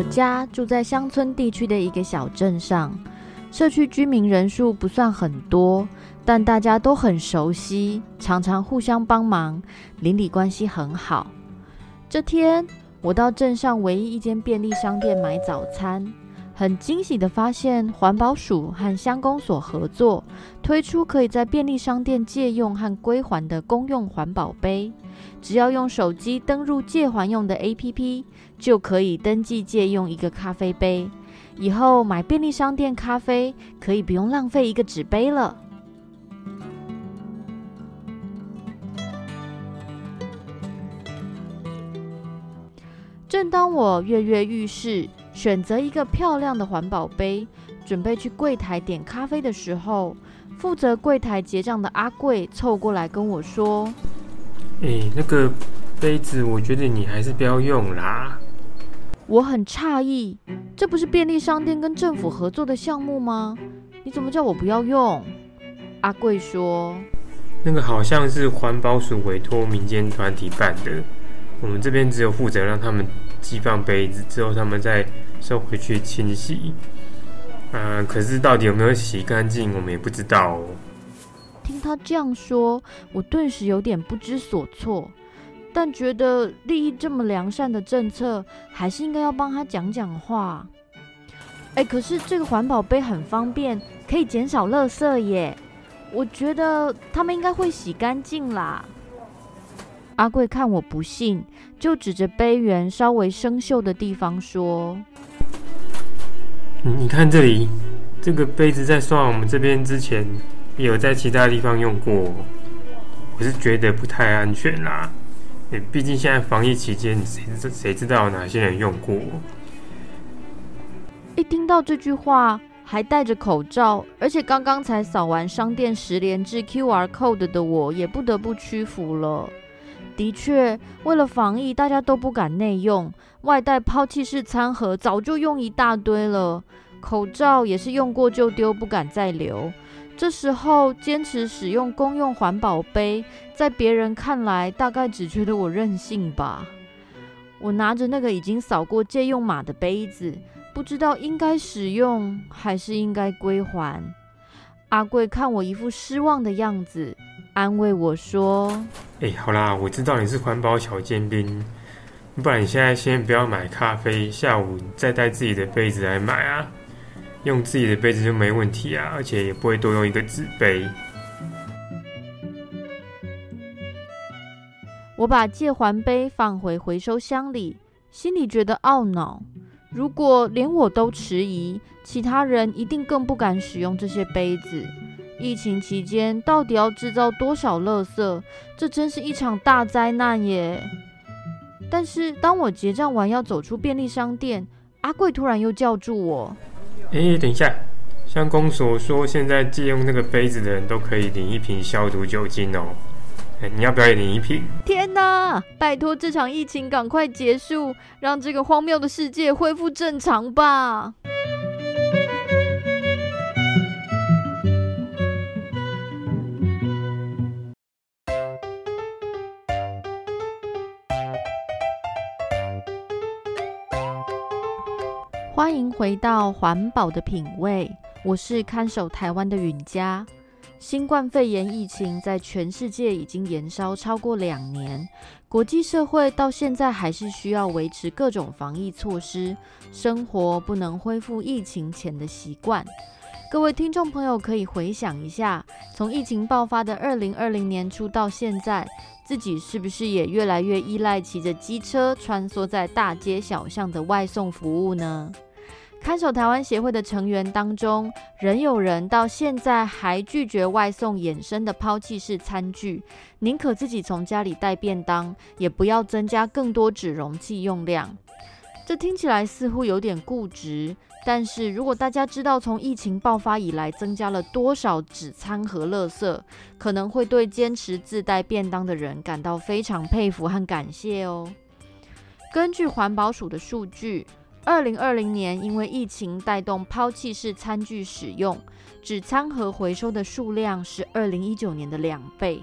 我家住在乡村地区的一个小镇上，社区居民人数不算很多，但大家都很熟悉，常常互相帮忙，邻里关系很好。这天，我到镇上唯一一间便利商店买早餐，很惊喜的发现环保署和乡公所合作，推出可以在便利商店借用和归还的公用环保杯。只要用手机登入借还用的 APP，就可以登记借用一个咖啡杯。以后买便利商店咖啡可以不用浪费一个纸杯了。正当我跃跃欲试，选择一个漂亮的环保杯，准备去柜台点咖啡的时候，负责柜台结账的阿贵凑过来跟我说。哎、欸，那个杯子，我觉得你还是不要用啦。我很诧异，这不是便利商店跟政府合作的项目吗？你怎么叫我不要用？阿贵说，那个好像是环保署委托民间团体办的，我们这边只有负责让他们寄放杯子，之后他们再收回去清洗。啊，可是到底有没有洗干净，我们也不知道哦。听他这样说，我顿时有点不知所措，但觉得利益这么良善的政策，还是应该要帮他讲讲话。哎，可是这个环保杯很方便，可以减少垃圾耶。我觉得他们应该会洗干净啦。阿贵看我不信，就指着杯缘稍微生锈的地方说：“你你看这里，这个杯子在刷我们这边之前。”有在其他地方用过，我是觉得不太安全啦。毕竟现在防疫期间，谁知谁知道哪些人用过？一听到这句话，还戴着口罩，而且刚刚才扫完商店十连制 QR code 的我，也不得不屈服了。的确，为了防疫，大家都不敢内用，外带抛弃式餐盒早就用一大堆了，口罩也是用过就丢，不敢再留。这时候坚持使用公用环保杯，在别人看来，大概只觉得我任性吧。我拿着那个已经扫过借用码的杯子，不知道应该使用还是应该归还。阿贵看我一副失望的样子，安慰我说：“哎，好啦，我知道你是环保小尖兵，不然你现在先不要买咖啡，下午再带自己的杯子来买啊。”用自己的杯子就没问题啊，而且也不会多用一个纸杯。我把借还杯放回回收箱里，心里觉得懊恼。如果连我都迟疑，其他人一定更不敢使用这些杯子。疫情期间，到底要制造多少垃圾？这真是一场大灾难耶！但是当我结账完要走出便利商店，阿贵突然又叫住我。哎，等一下，相公所说现在借用那个杯子的人都可以领一瓶消毒酒精哦。哎，你要不要也领一瓶？天哪！拜托，这场疫情赶快结束，让这个荒谬的世界恢复正常吧。欢迎回到环保的品味，我是看守台湾的允嘉。新冠肺炎疫情在全世界已经延烧超过两年，国际社会到现在还是需要维持各种防疫措施，生活不能恢复疫情前的习惯。各位听众朋友可以回想一下，从疫情爆发的二零二零年初到现在，自己是不是也越来越依赖骑着机车穿梭在大街小巷的外送服务呢？看守台湾协会的成员当中，仍有人到现在还拒绝外送衍生的抛弃式餐具，宁可自己从家里带便当，也不要增加更多纸容器用量。这听起来似乎有点固执，但是如果大家知道从疫情爆发以来增加了多少纸餐盒垃圾，可能会对坚持自带便当的人感到非常佩服和感谢哦。根据环保署的数据。二零二零年，因为疫情带动抛弃式餐具使用，纸餐盒回收的数量是二零一九年的两倍。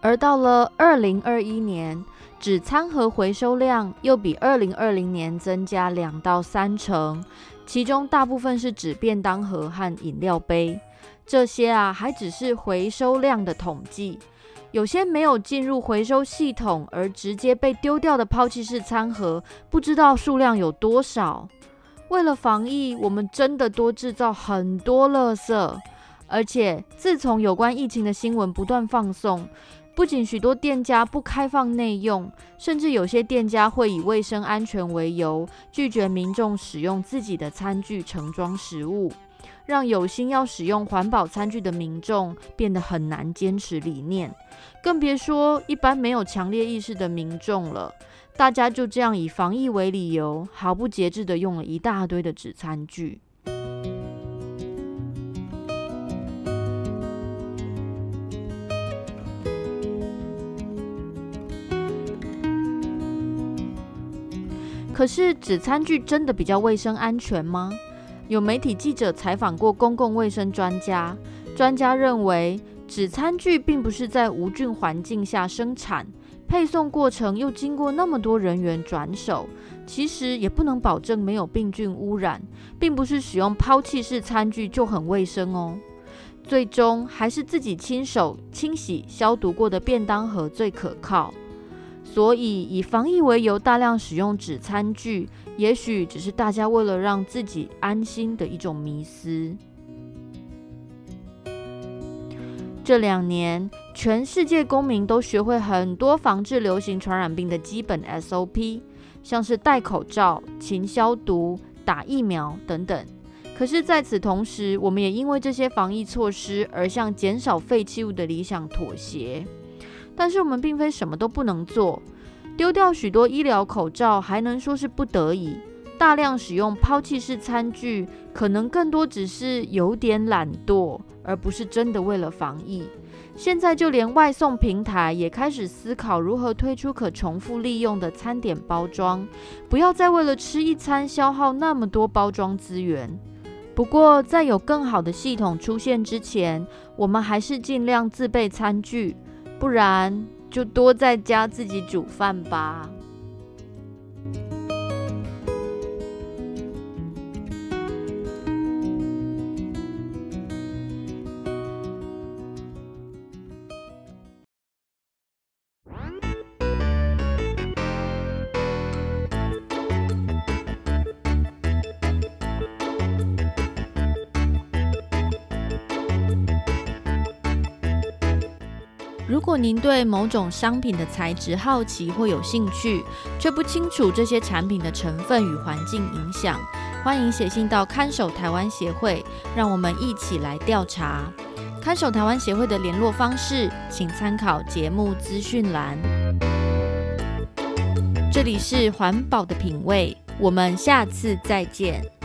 而到了二零二一年，纸餐盒回收量又比二零二零年增加两到三成，其中大部分是纸便当盒和饮料杯。这些啊，还只是回收量的统计。有些没有进入回收系统而直接被丢掉的抛弃式餐盒，不知道数量有多少。为了防疫，我们真的多制造很多垃圾。而且，自从有关疫情的新闻不断放送，不仅许多店家不开放内用，甚至有些店家会以卫生安全为由，拒绝民众使用自己的餐具盛装食物。让有心要使用环保餐具的民众变得很难坚持理念，更别说一般没有强烈意识的民众了。大家就这样以防疫为理由，毫不节制地用了一大堆的纸餐具。可是纸餐具真的比较卫生安全吗？有媒体记者采访过公共卫生专家，专家认为纸餐具并不是在无菌环境下生产，配送过程又经过那么多人员转手，其实也不能保证没有病菌污染，并不是使用抛弃式餐具就很卫生哦。最终还是自己亲手清洗消毒过的便当盒最可靠。所以，以防疫为由大量使用纸餐具，也许只是大家为了让自己安心的一种迷思。这两年，全世界公民都学会很多防治流行传染病的基本 SOP，像是戴口罩、勤消毒、打疫苗等等。可是，在此同时，我们也因为这些防疫措施而向减少废弃物的理想妥协。但是我们并非什么都不能做，丢掉许多医疗口罩还能说是不得已，大量使用抛弃式餐具可能更多只是有点懒惰，而不是真的为了防疫。现在就连外送平台也开始思考如何推出可重复利用的餐点包装，不要再为了吃一餐消耗那么多包装资源。不过在有更好的系统出现之前，我们还是尽量自备餐具。不然就多在家自己煮饭吧。如果您对某种商品的材质好奇或有兴趣，却不清楚这些产品的成分与环境影响，欢迎写信到看守台湾协会，让我们一起来调查。看守台湾协会的联络方式，请参考节目资讯栏。这里是环保的品味，我们下次再见。